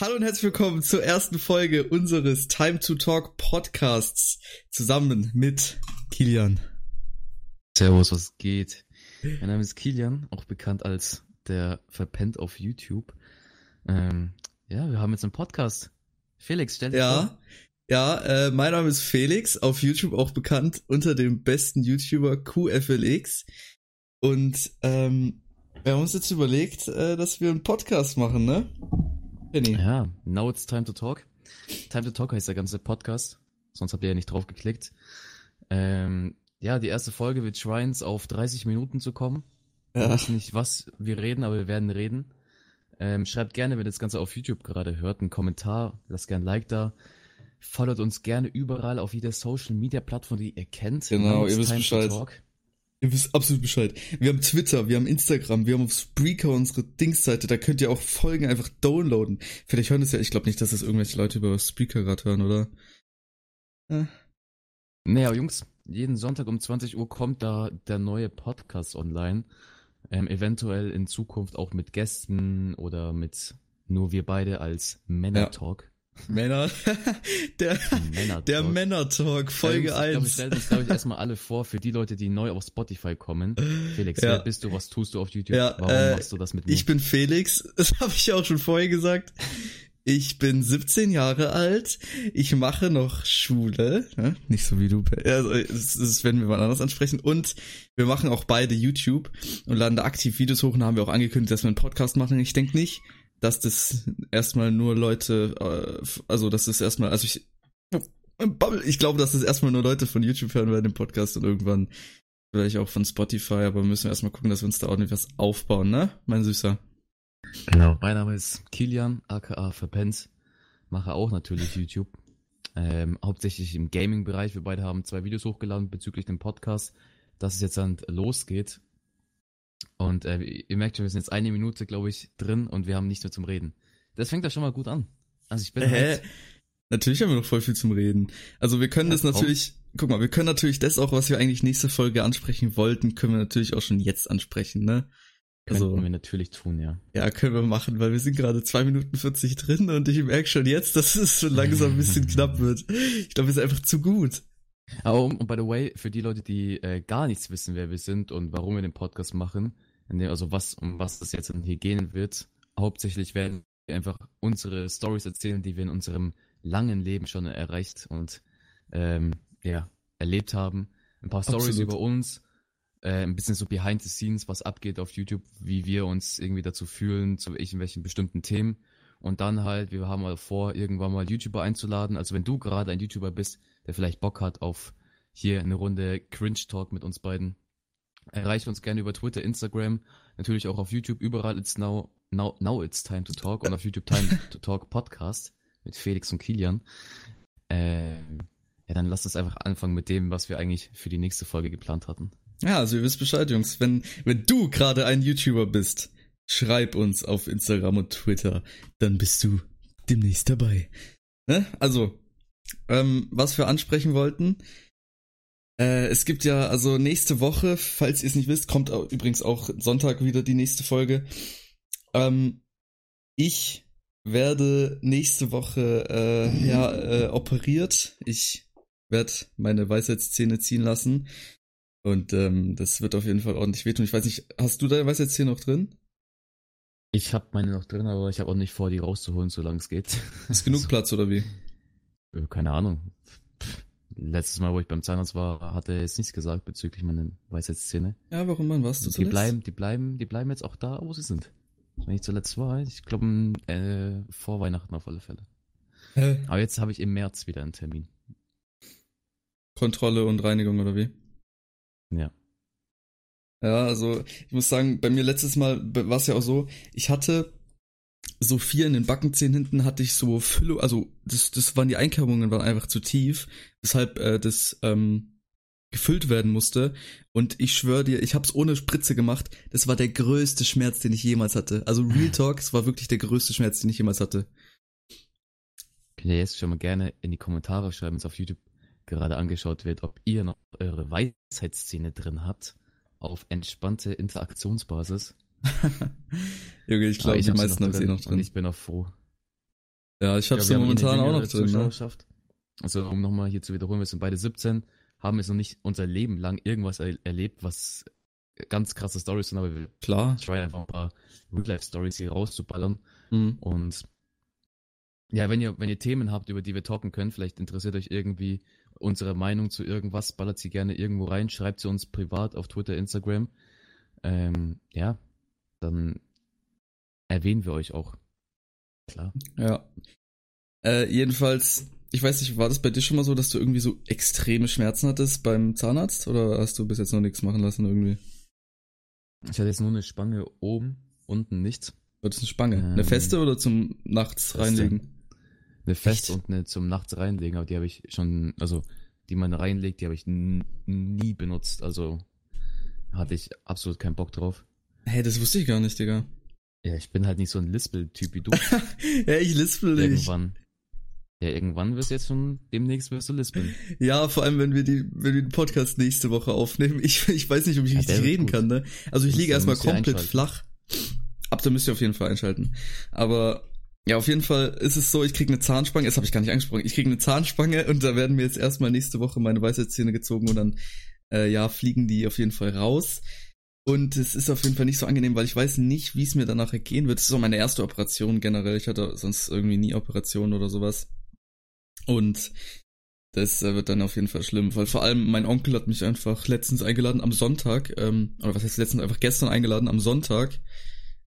Hallo und herzlich willkommen zur ersten Folge unseres Time to Talk Podcasts zusammen mit Kilian. Servus, was geht? Mein Name ist Kilian, auch bekannt als der Verpennt auf YouTube. Ähm, ja, wir haben jetzt einen Podcast. Felix, stell dich Ja, vor. ja, äh, mein Name ist Felix, auf YouTube auch bekannt unter dem besten YouTuber QFLX. Und ähm, wir haben uns jetzt überlegt, äh, dass wir einen Podcast machen, ne? Penny. Ja, now it's time to talk. Time to talk heißt der ganze Podcast. Sonst habt ihr ja nicht drauf geklickt. Ähm, ja, die erste Folge wird Shrines auf 30 Minuten zu kommen. Ja. wissen nicht, was wir reden, aber wir werden reden. Ähm, schreibt gerne, wenn ihr das Ganze auf YouTube gerade hört, einen Kommentar, lasst gerne ein Like da. Followt uns gerne überall auf jeder Social Media Plattform, die ihr kennt. Genau, ihr wisst Bescheid. Talk. Ihr wisst absolut Bescheid. Wir haben Twitter, wir haben Instagram, wir haben auf Spreaker unsere Dingsseite, da könnt ihr auch Folgen einfach downloaden. Vielleicht hören das ja, ich glaube nicht, dass das irgendwelche Leute über Spreaker gerade hören, oder? Äh, Naja, Jungs, jeden Sonntag um 20 Uhr kommt da der neue Podcast online. Ähm, eventuell in Zukunft auch mit Gästen oder mit nur wir beide als Männer-Talk. Männer, der, Männer-Talk. der Männer-Talk, Folge Ich 1. glaube, wir stellen uns, glaube ich, erstmal alle vor, für die Leute, die neu auf Spotify kommen. Felix, Ja. wer bist du? Was tust du auf YouTube? Ja, Warum äh, machst du das mit mir? Ich bin Felix, das habe ich ja auch schon vorher gesagt. Ich bin 17 Jahre alt, ich mache noch Schule, ne? nicht so wie du, also, das, das werden wir mal anders ansprechen und wir machen auch beide YouTube und laden da aktiv Videos hoch und haben wir auch angekündigt, dass wir einen Podcast machen. Ich denke nicht, dass das erstmal nur Leute, äh, also dass das erstmal, also ich, ich glaube, dass das erstmal nur Leute von YouTube hören werden im Podcast und irgendwann vielleicht auch von Spotify, aber müssen wir erstmal gucken, dass wir uns da ordentlich was aufbauen, ne, mein Süßer? Genau. Mein Name ist Kilian, aka Verpennt. Mache auch natürlich YouTube. Ähm, hauptsächlich im Gaming-Bereich. Wir beide haben zwei Videos hochgeladen bezüglich dem Podcast, dass es jetzt dann losgeht. Und äh, ihr merkt schon, wir sind jetzt eine Minute, glaube ich, drin und wir haben nichts mehr zum Reden. Das fängt doch schon mal gut an. Also ich bin Hä? halt, Natürlich haben wir noch voll viel zum Reden. Also wir können Ja, das natürlich, guck mal, wir können natürlich das auch, was wir eigentlich nächste Folge ansprechen wollten, können wir natürlich auch schon jetzt ansprechen, ne? könnten Also, wir natürlich tun, ja. ja, können wir machen, weil wir sind gerade zwei Minuten 40 drin und ich merke schon jetzt, dass es so langsam ein bisschen knapp wird. Ich glaube, wir sind einfach zu gut. Um, und by the way, für die Leute, die äh, gar nichts wissen, wer wir sind und warum wir den Podcast machen, dem, also was, um was es jetzt hier gehen wird, hauptsächlich werden wir einfach unsere Stories erzählen, die wir in unserem langen Leben schon erreicht und ähm, ja, erlebt haben. Ein paar Stories über uns, äh, ein bisschen so behind the scenes, was abgeht auf YouTube, wie wir uns irgendwie dazu fühlen, zu welchen, welchen bestimmten Themen. Und dann halt, wir haben mal vor, irgendwann mal YouTuber einzuladen. Also wenn du gerade ein YouTuber bist, der vielleicht Bock hat auf hier eine Runde Cringe Talk mit uns beiden, erreicht uns gerne über Twitter, Instagram, natürlich auch auf YouTube, überall it's now, now, now it's time to talk und auf YouTube Time to Talk Podcast mit Felix und Kilian. Ähm, ja, dann lasst uns einfach anfangen mit dem, was wir eigentlich für die nächste Folge geplant hatten. Ja, also ihr wisst Bescheid, Jungs. Wenn, wenn du gerade ein YouTuber bist, schreib uns auf Instagram und Twitter, dann bist du demnächst dabei. Ne? Also, ähm, was wir ansprechen wollten. Äh, es gibt ja, also nächste Woche, falls ihr es nicht wisst, kommt auch, übrigens auch Sonntag wieder die nächste Folge. Ähm, ich werde nächste Woche äh, ja äh, operiert. Ich werde meine Weisheitszähne ziehen lassen. Und ähm, das wird auf jeden Fall ordentlich wehtun. Ich weiß nicht, hast du deine Weisheitszähne noch drin? Ich habe meine noch drin, aber ich habe auch nicht vor, die rauszuholen, solange es geht. Ist genug So, Platz oder wie? Äh, Keine Ahnung. Letztes Mal, wo ich beim Zahnarzt war, hat er jetzt nichts gesagt bezüglich meiner Weisheitszähne. Ja, warum Mann, warst du Die zuletzt? bleiben, die bleiben, die bleiben jetzt auch da, wo sie sind. Wenn ich zuletzt war, ich glaube äh, vor Weihnachten auf alle Fälle. Hä? Aber jetzt habe ich im März wieder einen Termin. Kontrolle und Reinigung oder wie? Ja. Ja, also ich muss sagen, bei mir letztes Mal war es ja auch so, ich hatte so vier in den Backenzähnen hinten hatte ich so Füllung, also das, das waren die Einkerbungen waren einfach zu tief, weshalb äh, das ähm, gefüllt werden musste. Und ich schwöre dir, ich hab's ohne Spritze gemacht. Das war der größte Schmerz, den ich jemals hatte. Also Real Talk, es war wirklich der größte Schmerz, den ich jemals hatte. Könnt ihr jetzt schon mal gerne in die Kommentare schreiben, wenn es auf YouTube gerade angeschaut wird, ob ihr noch eure Weisheitsszene drin habt auf entspannte Interaktionsbasis. Junge, ich glaube, die sie meisten haben sie eh noch drin. ich bin auch froh. Ja, ich hab's Ja, ja, eh momentan auch noch drin. Ne? Also um nochmal hier zu wiederholen, wir sind beide 17, haben jetzt noch nicht unser Leben lang irgendwas er erlebt, was ganz krasse Stories sind, aber wir Klar. try einfach ein paar Real-Life-Stories hier rauszuballern. Mhm. Und ja, wenn ihr, wenn ihr Themen habt, über die wir talken können, vielleicht interessiert euch irgendwie unsere Meinung zu irgendwas, ballert sie gerne irgendwo rein, schreibt sie uns privat auf Twitter, Instagram. Ähm, ja, dann erwähnen wir euch auch. Klar. Ja. Äh, jedenfalls, ich weiß nicht, war das bei dir schon mal so, dass du irgendwie so extreme Schmerzen hattest beim Zahnarzt? Oder hast du bis jetzt noch nichts machen lassen irgendwie? Ich hatte jetzt nur eine Spange oben, unten nichts. War das eine Spange? Ähm, eine feste oder zum nachts Feste. reinlegen? Eine fest Echt? und eine zum Nachts reinlegen, aber die habe ich schon, also die man reinlegt, die habe ich nie benutzt. Also hatte ich absolut keinen Bock drauf. Hey, das wusste ich gar nicht, Digga. Ja, ich bin halt nicht so ein Lispel-Typ wie du. Ja, ich lispel nicht. irgendwann. Ja, irgendwann wirst du jetzt schon, demnächst wirst du lispeln. Ja, vor allem, wenn wir die, wenn wir den Podcast nächste Woche aufnehmen. Ich, ich weiß nicht, ob ich Ja, richtig reden gut. kann, ne? Also ich liege erstmal komplett flach. Ab da müsst ihr auf jeden Fall einschalten. Aber ja, auf jeden Fall ist es so, ich krieg eine Zahnspange, das habe ich gar nicht angesprochen, ich krieg eine Zahnspange und da werden mir jetzt erstmal nächste Woche meine Weisheitszähne gezogen und dann, äh, ja, fliegen die auf jeden Fall raus. Und es ist auf jeden Fall nicht so angenehm, weil ich weiß nicht, wie es mir danach gehen wird. Es ist auch meine erste Operation generell. Ich hatte sonst irgendwie nie Operationen oder sowas. Und das äh, wird dann auf jeden Fall schlimm, weil vor allem mein Onkel hat mich einfach letztens eingeladen am Sonntag, ähm, oder was heißt letztens, einfach gestern eingeladen am Sonntag.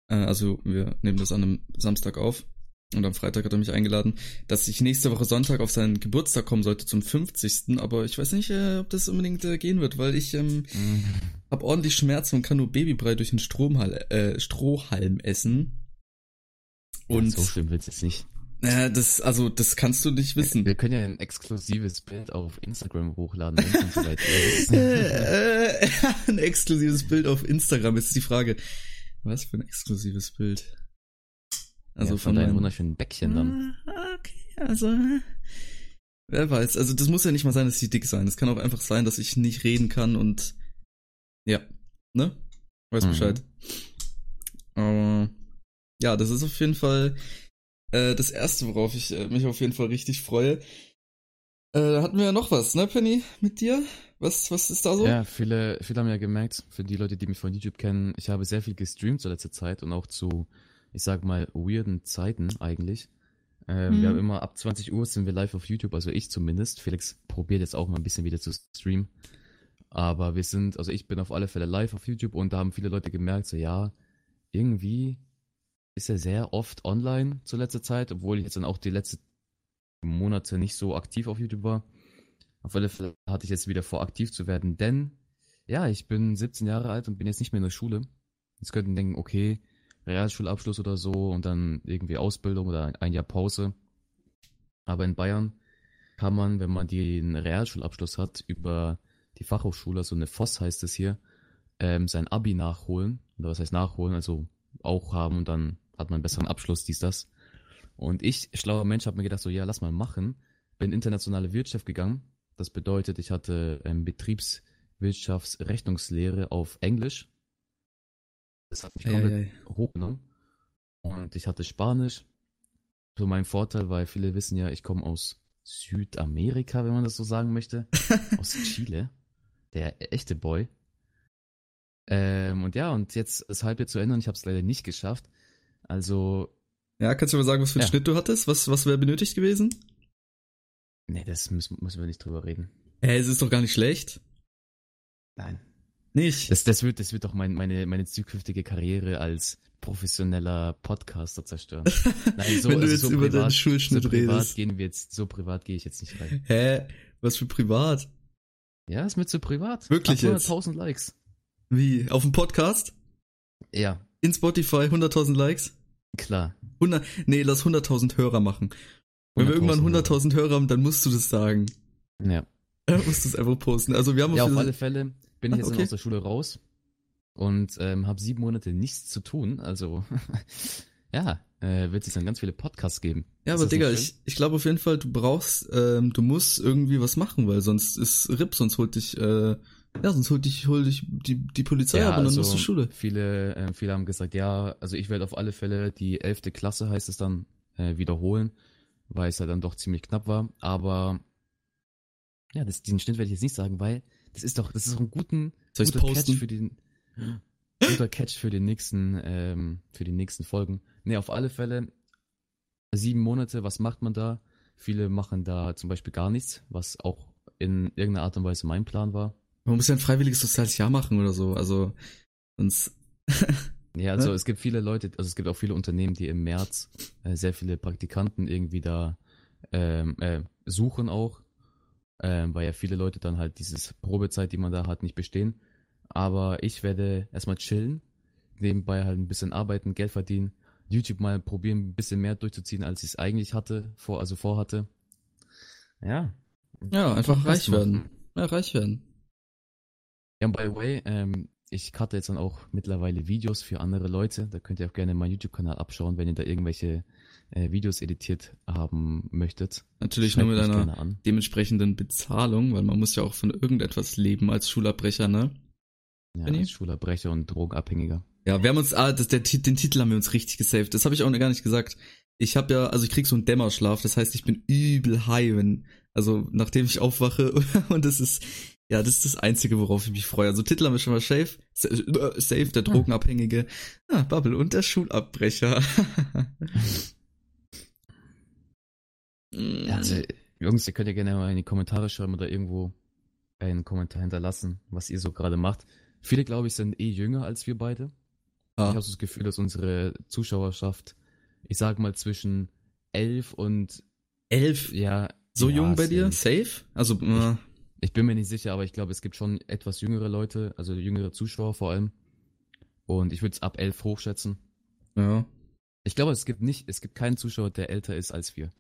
Äh, also wir nehmen das an einem Samstag auf. Und am Freitag hat er mich eingeladen, dass ich nächste Woche Sonntag auf seinen Geburtstag kommen sollte zum 50. Aber ich weiß nicht, äh, ob das unbedingt äh, gehen wird, weil ich ähm, hab ordentlich Schmerzen und kann nur Babybrei durch den Stromhall, äh, Strohhalm essen. Und Und so schlimm wird's jetzt nicht. äh, das, also das kannst du nicht wissen. Wir können ja ein exklusives Bild auf Instagram hochladen, wenn es uns soweit ist. äh, äh, ein exklusives Bild auf Instagram ist die Frage. Was für ein exklusives Bild? Also ja, von, deinen meinem- wunderschönen Bäckchen dann. Ah, Okay, also wer weiß. Also das muss ja nicht mal sein, dass sie dick sein. Es kann auch einfach sein, dass ich nicht reden kann und ja, ne? Weiß Mhm. Bescheid. Aber ja, das ist auf jeden Fall äh, das erste, worauf ich äh, mich auf jeden Fall richtig freue. Äh, da hatten wir ja noch was, ne, Penny, mit dir? Was, was ist da so? Ja, viele, viele haben ja gemerkt, für die Leute, die mich von YouTube kennen, ich habe sehr viel gestreamt zur letzten Zeit und auch zu, ich sag mal, weirden Zeiten eigentlich. Ähm, Mhm. Wir haben immer ab 20 Uhr sind wir live auf YouTube, also ich zumindest. Felix probiert jetzt auch mal ein bisschen wieder zu streamen. Aber wir sind, also ich bin auf alle Fälle live auf YouTube und da haben viele Leute gemerkt, so ja, irgendwie ist er sehr oft online zur letzten Zeit, obwohl ich jetzt dann auch die letzten Monate nicht so aktiv auf YouTube war. Auf alle Fälle hatte ich jetzt wieder vor, aktiv zu werden, denn ja, ich bin 17 Jahre alt und bin jetzt nicht mehr in der Schule. Jetzt könnten denken, okay, Realschulabschluss oder so und dann irgendwie Ausbildung oder ein Jahr Pause. Aber in Bayern kann man, wenn man den Realschulabschluss hat, über die Fachhochschule, also eine FOS heißt es hier, ähm, sein Abi nachholen. Oder was heißt nachholen? Also auch haben und dann hat man einen besseren Abschluss, dies, das. Und ich, schlauer Mensch, habe mir gedacht, so ja, lass mal machen. Bin internationale Wirtschaft gegangen. Das bedeutet, ich hatte ähm, Betriebswirtschaftsrechnungslehre auf Englisch. Das hat mich komplett ei, ei. hochgenommen. Und ich hatte Spanisch. So mein Vorteil, weil viele wissen ja, ich komme aus Südamerika, wenn man das so sagen möchte. aus Chile. Der echte Boy. Ähm, und ja, und jetzt ist halb jetzt zu ändern. Ich habe es leider nicht geschafft. Also, Ja, kannst du mal sagen, was für einen Ja. Schnitt du hattest? Was, was wäre benötigt gewesen? nee, das müssen, müssen wir nicht drüber reden. Hä, es ist doch gar nicht schlecht. Nein. Nicht? Das, das wird, das wird doch mein, meine, meine zukünftige Karriere als professioneller Podcaster zerstören. Nein, so, Wenn du also jetzt so über privat, deinen Schulschnitt so privat redest. gehen wir jetzt, so privat gehe ich jetzt nicht rein. Hä? Was für privat? Ja, ist mir zu privat. Wirklich jetzt? 800.000 Likes. Wie? Auf dem Podcast? Ja, In Spotify 100.000 Likes? Klar. 100, nee, lass 100.000 Hörer machen. Wenn wir irgendwann 100.000 Hörer haben, dann musst du das sagen. Ja. Dann musst du es einfach posten. Also wir haben Ja, auf alle Fälle bin ich Ah, jetzt okay. aus der Schule raus und ähm, habe sieben Monate nichts zu tun. Also ja, äh, wird es dann ganz viele Podcasts geben. Ja, Ist aber Digga, ich, ich glaube auf jeden Fall, du brauchst, ähm, du musst irgendwie was machen, weil sonst ist RIP, sonst holt dich, äh, ja, sonst holt dich, holt dich die, die Polizei ab und dann musst du Schule. Viele, äh, viele haben gesagt, ja, also ich werde auf alle Fälle die elfte Klasse, heißt es dann, äh, wiederholen, weil es ja dann doch ziemlich knapp war. Aber ja, das, diesen Schnitt werde ich jetzt nicht sagen, weil das ist doch, das ist doch ein guten, guter? Catch für den guter Catch für den nächsten, ähm, für die nächsten Folgen. Nee, auf alle Fälle sieben Monate, was macht man da? Viele machen da zum Beispiel gar nichts, was auch in irgendeiner Art und Weise mein Plan war. Man muss ja ein freiwilliges soziales Jahr machen oder so, also, sonst, Ja, also Ne? es gibt viele Leute, also es gibt auch viele Unternehmen, die im März äh, sehr viele Praktikanten irgendwie da ähm, äh, suchen auch, ähm, weil ja viele Leute dann halt dieses Probezeit, die man da hat, nicht bestehen. Aber ich werde erstmal chillen, nebenbei halt ein bisschen arbeiten, Geld verdienen, YouTube mal probieren, ein bisschen mehr durchzuziehen, als ich es eigentlich hatte, vor, also vorhatte. Ja. ja, einfach reich werden. Ja, reich werden. Ja, by the way, ähm, ich cutte jetzt dann auch mittlerweile Videos für andere Leute. Da könnt ihr auch gerne meinen YouTube-Kanal abschauen, wenn ihr da irgendwelche äh, Videos editiert haben möchtet. Natürlich nur mit einer dementsprechenden Bezahlung, weil man muss ja auch von irgendetwas leben als Schulabbrecher, ne? Ja, Benni? als Schulabbrecher und Drogenabhängiger. Ja, wir haben uns, ah, das, der, den Titel haben wir uns richtig gesaved. Das habe ich auch noch gar nicht gesagt. Ich habe ja, also ich krieg so einen Dämmerschlaf, das heißt, ich bin übel high, wenn, also nachdem ich aufwache und das ist, ja, das ist das Einzige, worauf ich mich freue. Also Titel haben wir schon mal safe, Sa- äh, safe, der Drogenabhängige, ah, Bubble und der Schulabbrecher. Also, Jungs, ihr könnt ja gerne mal in die Kommentare schreiben oder irgendwo einen Kommentar hinterlassen, was ihr so gerade macht. Viele, glaube ich, sind eh jünger als wir beide. Ah. Ich habe so das Gefühl, dass unsere Zuschauerschaft, ich sag mal, zwischen elf und Elf, ja. so ja, jung bei dir? safe. Also, äh, Ich bin mir nicht sicher, aber ich glaube, es gibt schon etwas jüngere Leute, also jüngere Zuschauer vor allem. Und ich würde es ab elf hochschätzen. ja. Ich glaube, es gibt nicht, es gibt keinen Zuschauer, der älter ist als wir.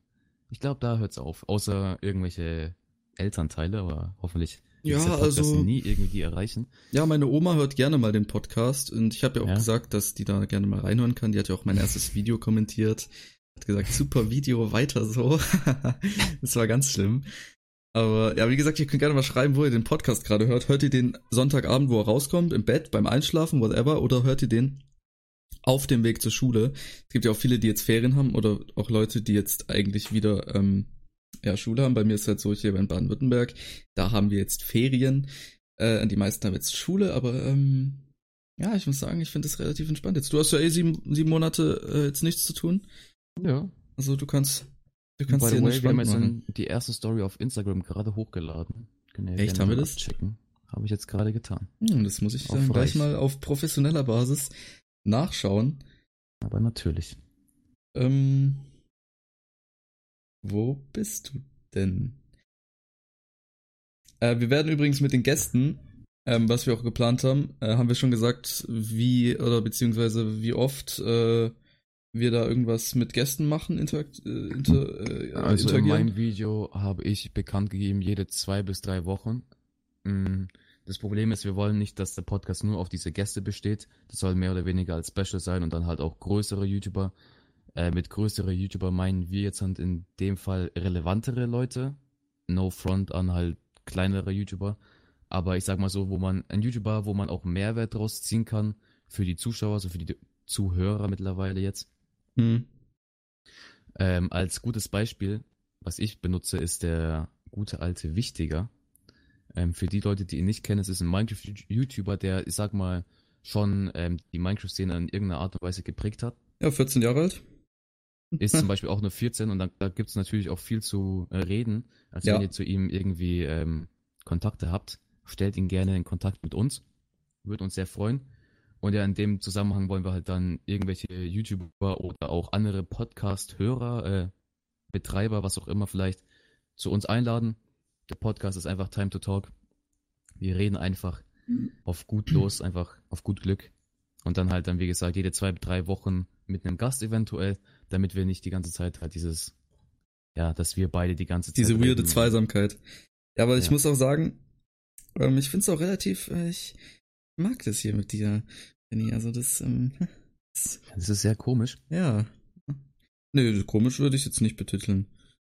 Ich glaube, da hört's auf. Außer irgendwelche Elternteile, aber hoffentlich Ja, also- nie irgendwie erreichen. Ja, meine Oma hört gerne mal den Podcast und ich habe ja auch Ja. gesagt, dass die da gerne mal reinhören kann. Die hat ja auch mein erstes Video kommentiert. Hat gesagt, super Video, weiter so. das war ganz schlimm. Aber ja, wie gesagt, ihr könnt gerne mal schreiben, wo ihr den Podcast gerade hört. Hört ihr den Sonntagabend, wo er rauskommt, im Bett, beim Einschlafen, whatever, oder hört ihr den auf dem Weg zur Schule? Es gibt ja auch viele, die jetzt Ferien haben oder auch Leute, die jetzt eigentlich wieder ähm, ja, Schule haben. Bei mir ist halt so hier in Baden-Württemberg, da haben wir jetzt Ferien. Äh, die meisten haben jetzt Schule, aber ähm, ja, ich muss sagen, ich finde das relativ entspannt jetzt. Du hast ja eh sieben, sieben Monate äh, jetzt nichts zu tun. Ja. Also du kannst, du kannst By dir the way, wir haben jetzt machen. die erste Story auf Instagram gerade hochgeladen. Könnt ihr Echt, haben wir das? Abchecken. Habe ich jetzt gerade getan. Hm, das muss ich Auf dann gleich Reich. mal auf professioneller Basis nachschauen. Aber natürlich. Ähm, wo bist du denn? Äh, wir werden übrigens mit den Gästen, ähm, was wir auch geplant haben, äh, haben wir schon gesagt, wie oder beziehungsweise wie oft äh, wir da irgendwas mit Gästen machen, interakt, äh, inter, äh, Also in meinem Video habe ich bekannt gegeben, jede zwei bis drei Wochen. Mm, Das Problem ist, wir wollen nicht, dass der Podcast nur auf diese Gäste besteht. Das soll mehr oder weniger als Special sein und dann halt auch größere YouTuber. Äh, mit größere YouTuber meinen wir jetzt halt in dem Fall relevantere Leute. No front an halt kleinere YouTuber. Aber ich sag mal so, wo man, ein YouTuber, wo man auch Mehrwert draus ziehen kann für die Zuschauer, also für die Zuhörer mittlerweile jetzt. Hm. Ähm, als gutes Beispiel, was ich benutze, ist der gute alte Wichtiger. Ähm, für die Leute, die ihn nicht kennen, es ist ein Minecraft-YouTuber, der, ich sag mal, schon ähm, die Minecraft-Szene in irgendeiner Art und Weise geprägt hat. Ja, 14 Jahre alt. Ist zum Beispiel auch nur 14 und dann, da gibt's natürlich auch viel zu äh, reden. Also Ja. wenn ihr zu ihm irgendwie ähm, Kontakte habt, stellt ihn gerne in Kontakt mit uns. Würde uns sehr freuen. Und ja, in dem Zusammenhang wollen wir halt dann irgendwelche YouTuber oder auch andere Podcast-Hörer, äh, Betreiber, was auch immer vielleicht, zu uns einladen. Der Podcast ist einfach Time to Talk. Wir reden einfach auf gut los, einfach auf gut Glück. Und dann halt dann, wie gesagt, jede zwei, drei Wochen mit einem Gast eventuell, damit wir nicht die ganze Zeit halt dieses, ja, dass wir beide die ganze Zeit. Diese weirde reden. Zweisamkeit. Ja, aber ich Ja. muss auch sagen, ähm, ich finde es auch relativ, äh, ich mag das hier mit dir, Benny. Also das, ähm, das Das ist sehr komisch. ja. Nö, komisch würde ich jetzt nicht betiteln.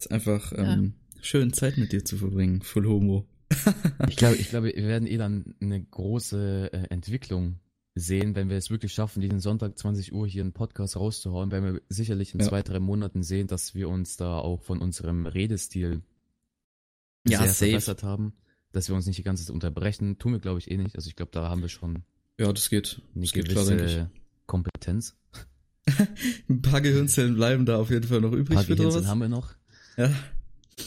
Ist einfach ähm, schön, Zeit mit dir zu verbringen. Full Homo. Ich glaube, ich glaube, wir werden eh dann eine große äh, Entwicklung sehen, wenn wir es wirklich schaffen, diesen Sonntag 20 Uhr hier einen Podcast rauszuhauen, werden wir sicherlich in Ja. zwei, drei Monaten sehen, dass wir uns da auch von unserem Redestil Ja, sehr safe. verbessert haben, dass wir uns nicht die ganze Zeit unterbrechen. Tun wir, glaube ich, eh nicht. Also ich glaube, da haben wir schon Ja, das geht. eine Das geht klar, denke ich. gewisse Kompetenz. Ein paar Gehirnzellen bleiben da auf jeden Fall noch Ein übrig paar für Gehirnzellen haben wir noch. Ja.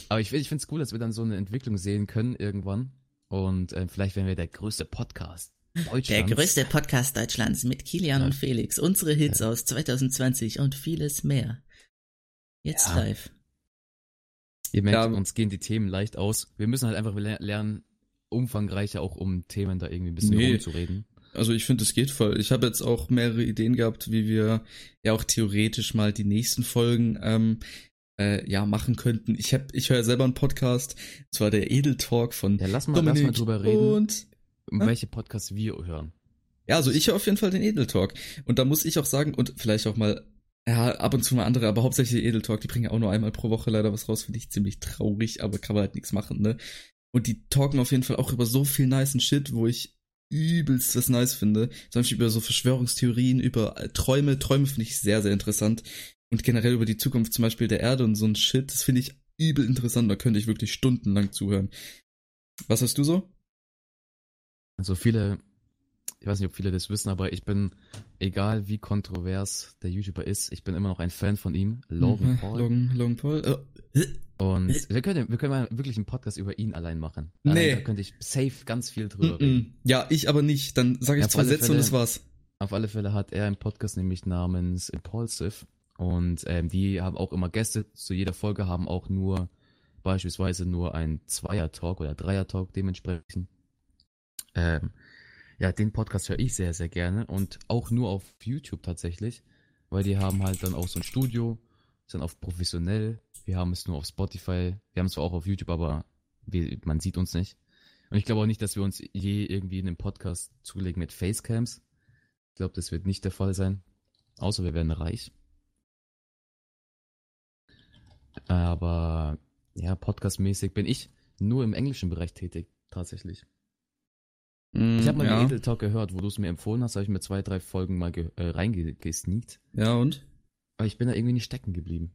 Aber ich, ich finde es cool, dass wir dann so eine Entwicklung sehen können irgendwann. Und äh, vielleicht werden wir der größte Podcast Der Deutschlands. größte Podcast Deutschlands mit Kilian Ja. und Felix. Unsere Hits aus 2020 und vieles mehr. Jetzt Ja. live. Ihr merkt, Ja. uns gehen die Themen leicht aus. Wir müssen halt einfach le- lernen, umfangreicher auch um Themen da irgendwie ein bisschen Nee. rumzureden. Also ich finde, es geht voll. Ich habe jetzt auch mehrere Ideen gehabt, wie wir ja auch theoretisch mal die nächsten Folgen ähm, äh, ja machen könnten. Ich hab, ich höre ja selber einen Podcast, und zwar der Edel Talk von Ja, lass mal, lass Dominik mal drüber reden, und Hä? welche Podcasts wir hören. ja, also ich höre auf jeden Fall den Edel Talk und da muss ich auch sagen und vielleicht auch mal ja, ab und zu mal andere, aber hauptsächlich Edel Talk, die bringen ja auch nur einmal pro Woche leider was raus, finde ich ziemlich traurig, aber kann man halt nichts machen, ne? Und die talken auf jeden Fall auch über so viel nicen Shit, wo ich übelst was nice finde. Zum Beispiel über so Verschwörungstheorien, über äh, Träume. Träume finde ich sehr, sehr interessant. Und generell über die Zukunft zum Beispiel der Erde und so ein Shit, das finde ich übel interessant. Da könnte ich wirklich stundenlang zuhören. Was hast du so? Also viele, ich weiß nicht, ob viele das wissen, aber ich bin, egal wie kontrovers der YouTuber ist, ich bin immer noch ein Fan von ihm, Logan Mhm, Paul. Logan, Logan Paul. Äh, Und wir können, wir können mal wirklich einen Podcast über ihn allein machen. Allein Nee. Da könnte ich safe ganz viel drüber mm, reden. mm. Ja, ich aber nicht. Dann sage ich Ja, zwei Sätze und Fälle. das war's. Auf alle Fälle hat er einen Podcast nämlich namens Impulsive und ähm, die haben auch immer Gäste zu jeder Folge, haben auch nur beispielsweise nur ein Zweier-Talk oder Dreier-Talk dementsprechend. Ähm, ja, den Podcast höre ich sehr, sehr gerne und auch nur auf YouTube tatsächlich, weil die haben halt dann auch so ein Studio, sind auf professionell, wir haben es nur auf Spotify, wir haben es zwar auch auf YouTube, aber wir, man sieht uns nicht. Und ich glaube auch nicht, dass wir uns je irgendwie in einem Podcast zulegen mit Facecams. Ich glaube, das wird nicht der Fall sein. Außer wir werden reich. Aber ja, podcastmäßig bin ich nur im englischen Bereich tätig, tatsächlich. Ich habe mal Mm, ja. den Edel Talk gehört, wo du es mir empfohlen hast, habe ich mir zwei, drei Folgen mal äh, reingesneakt. Ja, und? Aber ich bin da irgendwie nicht stecken geblieben.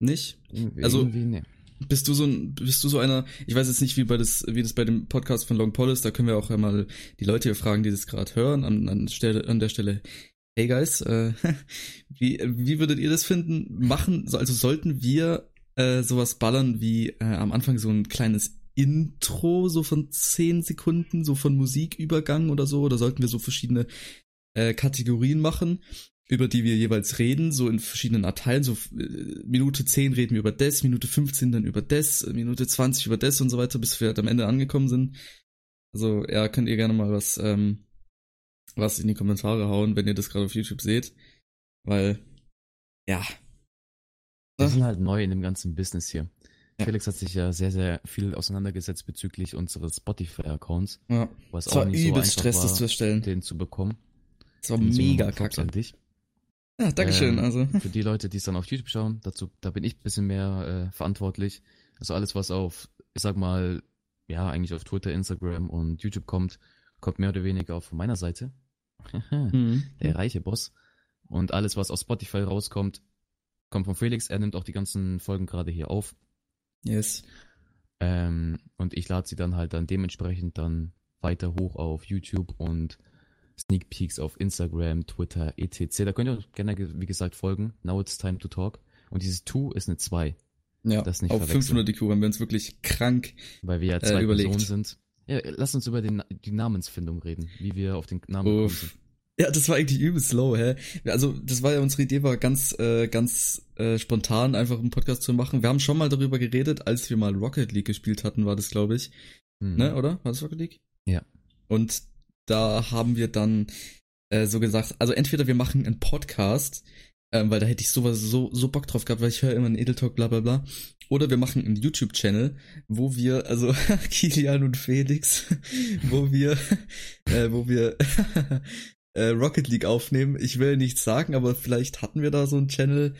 Nicht? Irgendwie, Also- irgendwie, nee. Bist du so ein, bist du so einer, ich weiß jetzt nicht, wie bei das, wie das bei dem Podcast von Long ist, da können wir auch einmal die Leute hier fragen, die das gerade hören, an, an, Stelle, an der Stelle. Hey guys, äh, wie, wie würdet ihr das finden? Machen, so- also sollten wir äh, sowas ballern wie äh, am Anfang so ein kleines Intro, so von zehn Sekunden, so von Musikübergang oder so, oder sollten wir so verschiedene äh, Kategorien machen, über die wir jeweils reden, so in verschiedenen Arteilen, so äh, Minute 10 reden wir über das, Minute 15 dann über das, Minute 20 über das und so weiter, bis wir halt am Ende angekommen sind. Also, ja, könnt ihr gerne mal was, ähm, was in die Kommentare hauen, wenn ihr das gerade auf YouTube seht. Weil, ja. Wir Ne? sind halt neu in dem ganzen Business hier. Ja. Felix hat sich ja sehr, sehr viel auseinandergesetzt bezüglich unseres Spotify-Accounts, Ja. was Es auch war nicht so übelst einfach Stress, das war, zu erstellen. den zu bekommen. Es war Deswegen mega kacke. an dich. Ja, Dankeschön, Ähm, also. Für die Leute, die es dann auf YouTube schauen, dazu, da bin ich ein bisschen mehr äh, verantwortlich. Also alles, was auf, ich sag mal, ja, eigentlich auf Twitter, Instagram und YouTube kommt, kommt mehr oder weniger auch von meiner Seite. Mhm. Der reiche Boss. Und alles, was auf Spotify rauskommt, kommt von Felix. Er nimmt auch die ganzen Folgen gerade hier auf. Yes. Ähm, und ich lade sie dann halt dann dementsprechend dann weiter hoch auf YouTube und Sneak Peeks auf Instagram, Twitter, etc. Da könnt ihr uns gerne, wie gesagt, folgen. Now it's time to talk. Und dieses To ist eine 2, Ja, Das nicht auf verwechseln. 500 IQ, wenn wir uns wirklich krank. weil wir ja Äh, zwei überlegt. Personen sind. Ja, lass uns über den, die Namensfindung reden, wie wir auf den Namen. Uff. Ja, das war eigentlich übelst low, hä? Also, das war ja unsere Idee, war ganz, äh, ganz äh, spontan einfach einen Podcast zu machen. Wir haben schon mal darüber geredet, als wir mal Rocket League gespielt hatten, war das, glaube ich. Mhm. Ne, oder? War das Rocket League? Ja. Und da haben wir dann äh, so gesagt, also entweder wir machen einen Podcast, ähm, weil da hätte ich sowas so, so Bock drauf gehabt, weil ich höre immer einen Edeltalk, bla bla bla. Oder wir machen einen YouTube-Channel, wo wir, also Kilian und Felix, wo wir, äh, wo wir äh, Rocket League aufnehmen. Ich will nichts sagen, aber vielleicht hatten wir da so einen Channel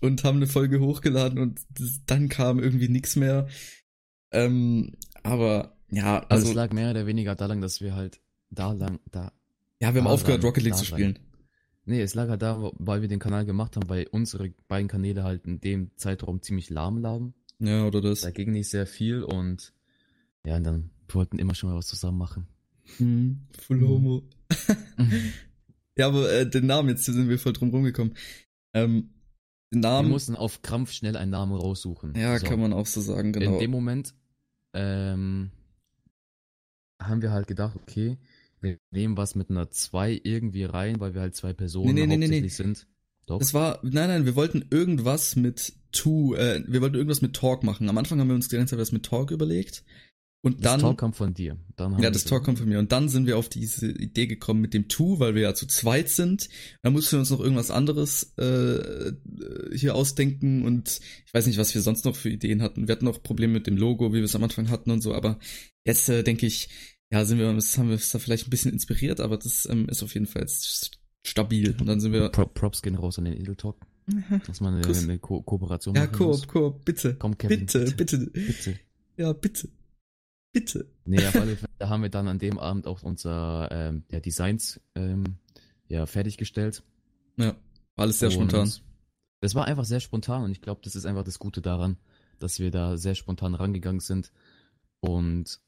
und haben eine Folge hochgeladen und das, dann kam irgendwie nichts mehr. Ähm, aber ja, Also, also es lag mehr oder weniger daran, dass wir halt da lang, da, ja, wir haben aufgehört, Rocket League zu spielen. Nee, es lag halt da, weil wir den Kanal gemacht haben, weil unsere beiden Kanäle halt in dem Zeitraum ziemlich lahm lagen. Ja, oder das. Da ging nicht sehr viel und ja, und dann wir wollten immer schon mal was zusammen machen. Hm, full homo. ja, aber äh, den Namen, jetzt sind wir voll drum rumgekommen. Ähm, den Wir Namen, mussten auf Krampf schnell einen Namen raussuchen. ja, So. kann man auch so sagen, genau. In dem Moment ähm, haben wir halt gedacht, okay, wir nehmen was mit einer 2 irgendwie rein, weil wir halt zwei Personen Nee, nee, nee, nee, hauptsächlich sind. Doch. Es war, nein, nein, wir wollten irgendwas mit To, äh, wir wollten irgendwas mit Talk machen. Am Anfang haben wir uns die ganze Zeit was mit Talk überlegt. Und das dann, Talk kam von dir. Dann haben ja, das Talk kommt von mir. Und dann sind wir auf diese Idee gekommen mit dem To, weil wir ja zu zweit sind. Da mussten wir uns noch irgendwas anderes äh, hier ausdenken und ich weiß nicht, was wir sonst noch für Ideen hatten. Wir hatten noch Probleme mit dem Logo, wie wir es am Anfang hatten und so, aber jetzt äh, denke ich, ja, sind wir, haben wir uns da vielleicht ein bisschen inspiriert, aber das ähm, ist auf jeden Fall stabil. Und dann sind wir. Pro Props gehen raus an den Edel Talk. Dass man eine, Kuss. eine Ko Kooperation Ja, machen Koop, muss. Koop, bitte. Komm, Kevin. Bitte, bitte, Bitte. Ja, bitte. Bitte. Nee, auf alle Fälle haben wir dann an dem Abend auch unser ähm, ja, Designs ähm, ja, fertiggestellt. Ja, war alles sehr Und spontan. Das war einfach sehr spontan und ich glaube, das ist einfach das Gute daran, dass wir da sehr spontan rangegangen sind. Und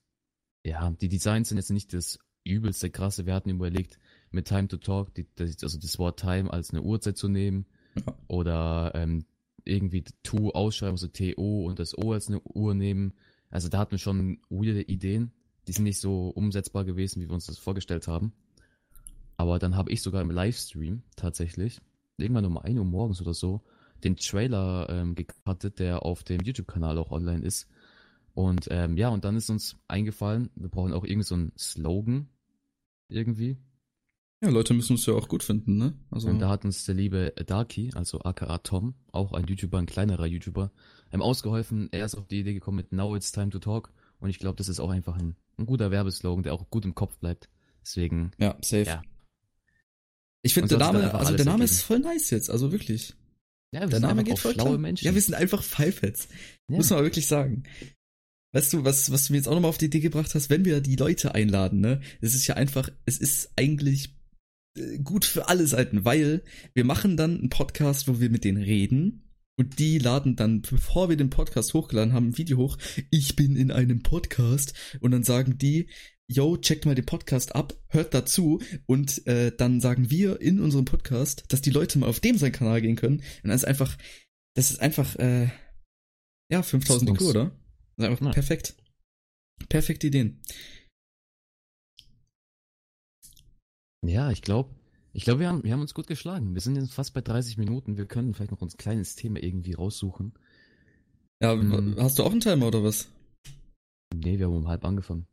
ja, die Designs sind jetzt nicht das übelste krasse. Wir hatten überlegt, mit Time to Talk, die, das, also das Wort Time als eine Uhrzeit zu nehmen Ja. oder ähm, irgendwie To ausschreiben, also TO und das O als eine Uhr nehmen. Also da hatten wir schon weirde Ideen. Die sind nicht so umsetzbar gewesen, wie wir uns das vorgestellt haben. Aber dann habe ich sogar im Livestream tatsächlich, irgendwann um 1 Uhr morgens oder so, den Trailer ähm, gecuttet, der auf dem YouTube-Kanal auch online ist. Und ähm, ja, und dann ist uns eingefallen, wir brauchen auch irgendwie so einen Slogan irgendwie. Ja, Leute müssen uns ja auch gut finden, ne? Also, Und da hat uns der liebe Darky, also aka Tom, auch ein YouTuber, ein kleinerer YouTuber, ähm, ausgeholfen. Er ist auf die Idee gekommen mit Now it's time to talk. Und ich glaube, das ist auch einfach ein, ein guter Werbeslogan, der auch gut im Kopf bleibt. Deswegen, ja, safe. Ja. Ich finde, Und der Name, also der Name ergeben. ist voll nice jetzt, also wirklich. ja, wir Der Name geht voll schlaue klar. Menschen. Ja, wir sind einfach Fiveheads. Ja. Muss man wirklich sagen. Weißt du, was, was du mir jetzt auch nochmal auf die Idee gebracht hast, wenn wir die Leute einladen, ne? Es ist ja einfach, es ist eigentlich äh, gut für alle Seiten, weil wir machen dann einen Podcast, wo wir mit denen reden und die laden dann, bevor wir den Podcast hochgeladen haben, ein Video hoch, ich bin in einem Podcast und dann sagen die, yo, checkt mal den Podcast ab, hört dazu und äh, dann sagen wir in unserem Podcast, dass die Leute mal auf dem seinen Kanal gehen können und das ist einfach, das ist einfach, äh, ja, 5000 IQ, Songs. oder? Einfach Ja. perfekt. Perfekte Ideen. Ja, ich glaube, ich glaube, wir haben, wir haben uns gut geschlagen. Wir sind jetzt fast bei 30 Minuten. Wir können vielleicht noch ein kleines Thema irgendwie raussuchen. Ja, Mhm. hast du auch einen Timer oder was? Nee, wir haben um halb angefangen.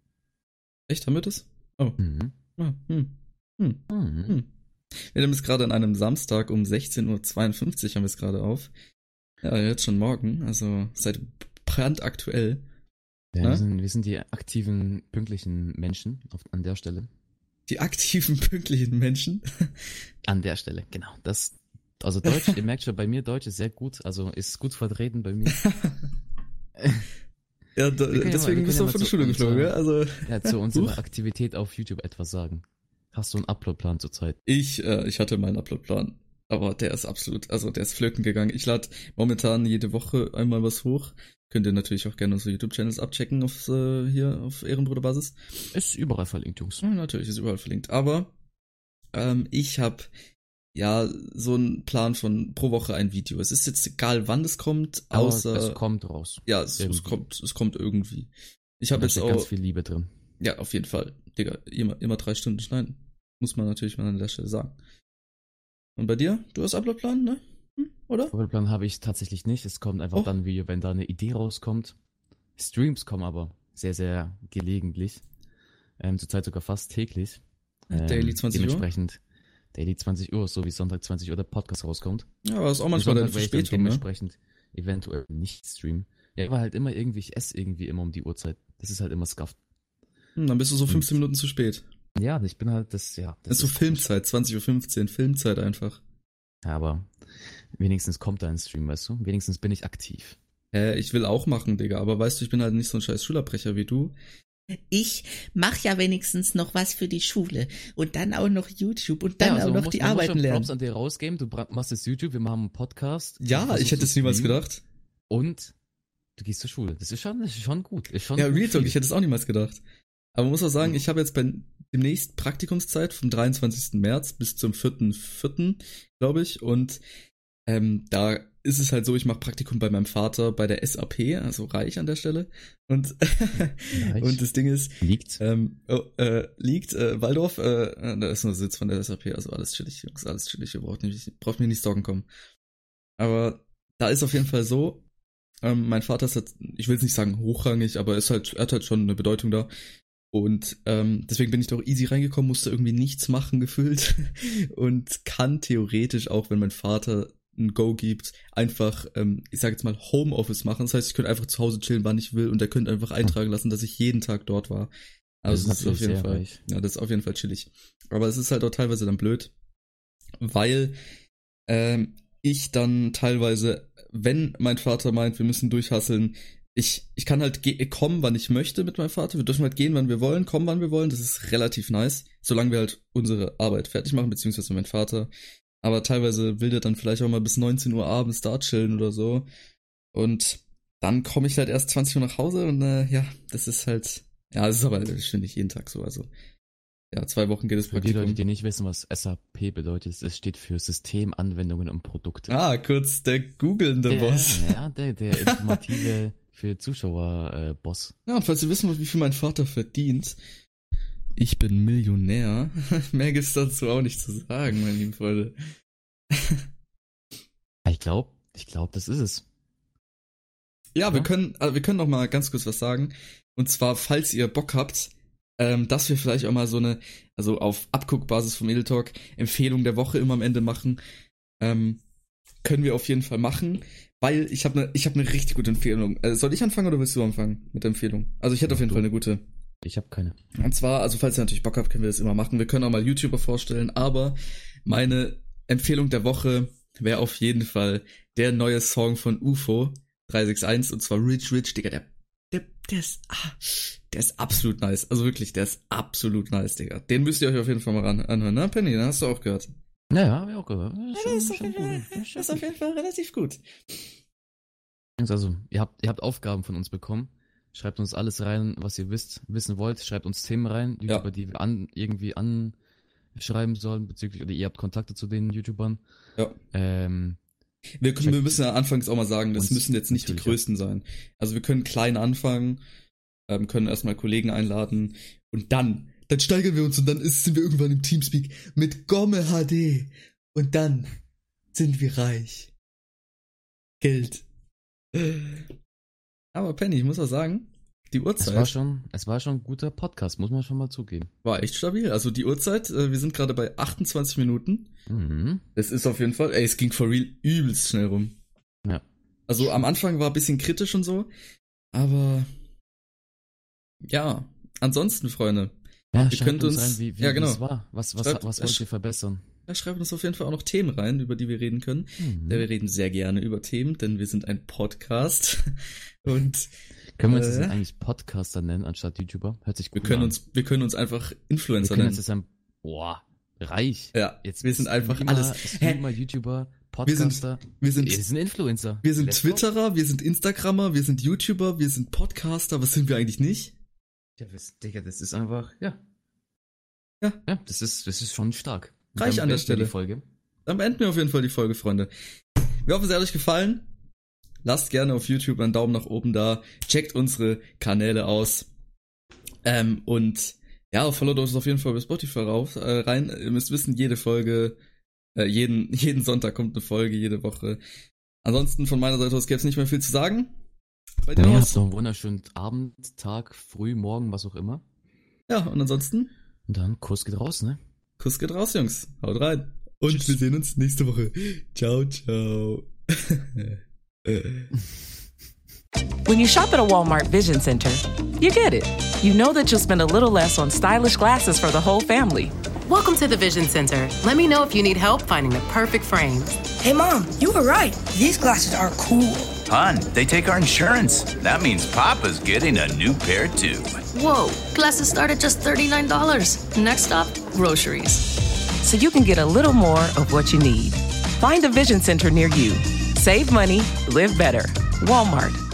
Echt, haben wir das? Oh. Mhm. Ah, hm. Hm. Mhm. Hm. Wir nehmen es gerade an einem Samstag um 16.52 Uhr haben wir es gerade auf. Ja, jetzt schon morgen, also seit brandaktuell. Ja, Ne? wir, sind, wir sind die aktiven, pünktlichen Menschen auf, an der Stelle. Die aktiven, pünktlichen Menschen. An der Stelle, genau. Das, also Deutsch, ihr merkt schon, bei mir Deutsch ist sehr gut, also ist gut vertreten bei mir. Ja, da, Wir können ja mal- deswegen wir bist du ja von der Schule geflogen, unserer- ja? Also, Ja, zu unserer. Aktivität auf YouTube etwas sagen. Hast du einen Uploadplan zurzeit? Ich, äh, ich hatte meinen Uploadplan, aber der ist absolut, also der ist flöten gegangen. Ich lade momentan jede Woche einmal was hoch. Könnt ihr natürlich auch gerne unsere YouTube-Channels abchecken auf äh, hier auf Ehrenbruderbasis. Ist überall verlinkt, Jungs. Ja, natürlich ist überall verlinkt. Aber Ähm, ich habe ja so einen Plan von pro Woche ein Video. Es ist jetzt egal, wann es kommt, Aber außer es kommt raus. ja, es, es kommt, es kommt irgendwie. Ich habe jetzt ja ganz auch viel Liebe drin. ja auf jeden Fall, Digga, immer immer drei Stunden schneiden, muss man natürlich mal an der Stelle sagen. Und bei dir, du hast Uploadplan, ne? Hm, oder? Vorbildplan habe ich tatsächlich nicht. Es kommt einfach Oh. dann, wie wenn da eine Idee rauskommt. Streams kommen aber sehr, sehr gelegentlich. Ähm, zurzeit sogar fast täglich. Ähm, Daily 20 Uhr? Dementsprechend Daily 20 Uhr, so wie Sonntag 20 Uhr der Podcast rauskommt. Ja, aber ist auch Und manchmal ich dann Verspätung, ne? dementsprechend eventuell nicht streamen. Ja, aber halt immer irgendwie, ich esse irgendwie immer um die Uhrzeit. Das ist halt immer scuffed. Hm, dann bist du so Und- 15 Minuten zu spät. Ja, ich bin halt, das, ja. Das ist so Filmzeit, 20.15 Uhr, Filmzeit einfach. Ja, aber wenigstens kommt da ein Stream, weißt du? Wenigstens bin ich aktiv. Hä, ich will auch machen, Digga, aber weißt du, ich bin halt nicht so ein scheiß Schulabbrecher wie du. Ich mach ja wenigstens noch was für die Schule und dann auch noch YouTube und dann Ja, also auch noch muss- die man muss Arbeiten schon lernen. Props an dir rausgeben. Du machst jetzt YouTube, wir machen einen Podcast. Ja, ich hätte es niemals gedacht. Und du gehst zur Schule. Das ist schon, das ist schon gut. Ist schon Ja, gut Real Talk, viel. ich hätte es auch niemals gedacht. Aber man muss auch sagen, Mhm. ich habe jetzt bei demnächst Praktikumszeit vom 23. März bis zum 4.4., glaube ich. Und ähm, da ist es halt so, ich mache Praktikum bei meinem Vater bei der SAP, also reich an der Stelle. Und, Reich. und das Ding ist, liegt. ähm, oh, äh, liegt äh, Waldorf, äh, da ist nur Sitz von der SAP, also alles chillig, Jungs, alles chillig, ihr braucht, nicht, braucht mir nicht Sorgen kommen. Aber da ist auf jeden Fall so, ähm, mein Vater ist halt, ich will es nicht sagen hochrangig, aber ist halt, er hat halt schon eine Bedeutung da. Und ähm, deswegen bin ich doch easy reingekommen, musste irgendwie nichts machen gefühlt und kann theoretisch auch, wenn mein Vater ein Go gibt, einfach, ähm, ich sage jetzt mal Homeoffice machen. Das heißt, ich könnte einfach zu Hause chillen, wann ich will und er könnte einfach eintragen lassen, dass ich jeden Tag dort war. Also das ist, auf natürlich jeden sehr Fall, reich. ja, das ist auf jeden Fall chillig. Aber es ist halt auch teilweise dann blöd, weil ähm, ich dann teilweise, wenn mein Vater meint, wir müssen durchhasseln, ich, ich kann halt ge- kommen, wann ich möchte mit meinem Vater. Wir dürfen halt gehen, wann wir wollen, kommen, wann wir wollen. Das ist relativ nice, solange wir halt unsere Arbeit fertig machen, beziehungsweise mein Vater. Aber teilweise will der dann vielleicht auch mal bis 19 Uhr abends da chillen oder so. Und dann komme ich halt erst 20 Uhr nach Hause und äh, ja, das ist halt, ja, das ist aber, das finde ich jeden Tag so. Also, ja, zwei Wochen geht es Für die Leute, Praktikum. die nicht wissen, was SAP bedeutet, es steht für System, Anwendungen und Produkte. Ah, kurz der googelnde Boss. Ja, der, der informative für Zuschauer äh, Boss. Ja, und falls ihr wissen wollt, wie viel mein Vater verdient, ich bin Millionär. Mehr gibt's dazu auch nicht zu sagen, meine lieben Freunde. Ich glaube, ich glaube, das ist es. Ja, wir Ja. können, also wir können noch mal ganz kurz was sagen. Und zwar, falls ihr Bock habt, ähm, dass wir vielleicht auch mal so eine, also auf Abguckbasis vom Edel Talk, Empfehlung der Woche immer am Ende machen, ähm, können wir auf jeden Fall machen, weil ich habe eine, ich habe eine richtig gute Empfehlung. Äh, soll ich anfangen oder willst du anfangen mit der Empfehlung? Also ich hätte Mach auf jeden du. Fall eine gute. Ich habe keine. Und zwar, also falls ihr natürlich Bock habt, können wir das immer machen. Wir können auch mal YouTuber vorstellen, aber meine Empfehlung der Woche wäre auf jeden Fall der neue Song von UFO 361 und zwar Rich Rich, Digga, der, der, der ist, ah, der ist absolut nice. Also wirklich, der ist absolut nice, Digga. Den müsst ihr euch auf jeden Fall mal ran, anhören, ne? Penny, den hast du auch gehört. Naja, hab ich auch gehört. Ja, Ja, schon- das ist auf schon jeden Fall, gut. Ja, das schon ist auf jeden Fall relativ gut. Also, ihr habt, ihr habt Aufgaben von uns bekommen. Schreibt uns alles rein, was ihr wisst, wissen wollt. Schreibt uns Themen rein, Ja. YouTuber, die wir an, irgendwie anschreiben sollen, bezüglich, oder ihr habt Kontakte zu den YouTubern. Ja. Ähm, Wir, können, wir müssen ja anfangs auch mal sagen, das müssen jetzt nicht die natürlich, ja. größten sein. Also wir können klein anfangen, ähm, können erstmal Kollegen einladen und dann, dann steigern wir uns und dann ist, sind wir irgendwann im Teamspeak mit Gomme HD und dann sind wir reich. Geld. Aber Penny, ich muss auch sagen, die es Uhrzeit war schon, es war schon ein guter Podcast, muss man schon mal zugeben. war echt stabil. Also die Uhrzeit, äh, wir sind gerade bei 28 Minuten. Mhm. Das ist auf jeden Fall, ey, es ging for real übelst schnell rum. Ja. Also am Anfang war ein bisschen kritisch und so, aber ja, ansonsten, Freunde, Ja, Ihr könnt uns- rein, wie, wie ja, genau. es war. Was, was, Schreibt- was wollt ihr verbessern? ja, schreibt uns auf jeden Fall auch noch Themen rein, über die wir reden können. Mhm. Ja, wir reden sehr gerne über Themen, denn wir sind ein Podcast und Können wir uns äh, eigentlich Podcaster nennen, anstatt YouTuber? Hört sich wir gut können an. uns, wir können uns einfach wir Influencer können nennen. uns jetzt ein, boah, reich. Ja, Jetzt wir sind einfach Streamer, alles. Streamer, YouTuber, Wir sind, Podcaster. wir sind, wir sind Influencer. wir sind Let's. Twitterer, wir sind Instagrammer, wir sind YouTuber, wir sind Podcaster. Was sind wir eigentlich nicht? Ja, das, Digga, das ist einfach, ja. Ja. Ja, das ist, das ist schon stark. Reich an der Stelle. Die Folge. Dann beenden wir auf jeden Fall die Folge, Freunde. Wir hoffen, es hat euch gefallen. Lasst gerne auf YouTube einen Daumen nach oben da. Checkt unsere Kanäle aus. Ähm, und ja, followt uns auf jeden Fall bei Spotify rauf, äh, rein. Ihr müsst wissen, jede Folge, äh, jeden, jeden Sonntag kommt eine Folge, jede Woche. Ansonsten von meiner Seite aus gäbe es nicht mehr viel zu sagen. Bei dir Ja, aus? habt noch einen wunderschönen Abend, Tag, früh, morgen, was auch immer. Ja, und ansonsten, Und dann Kuss geht raus, ne? Kuss geht raus, Jungs. Haut rein. Und wir sehen uns nächste Woche. Ciao, ciao. When you shop at a Walmart Vision Center, you get it. You know that you'll spend a little less on stylish glasses for the whole family. Welcome to the Vision Center. Let me know if you need help finding the perfect frames. Hey, Mom, you were right. These glasses are cool. Hon, they take our insurance. That means Papa's getting a new pair too. Whoa, glasses start at just $39. Next stop, groceries. So you can get a little more of what you need. Find a Vision Center near you. Save money, live better. Walmart.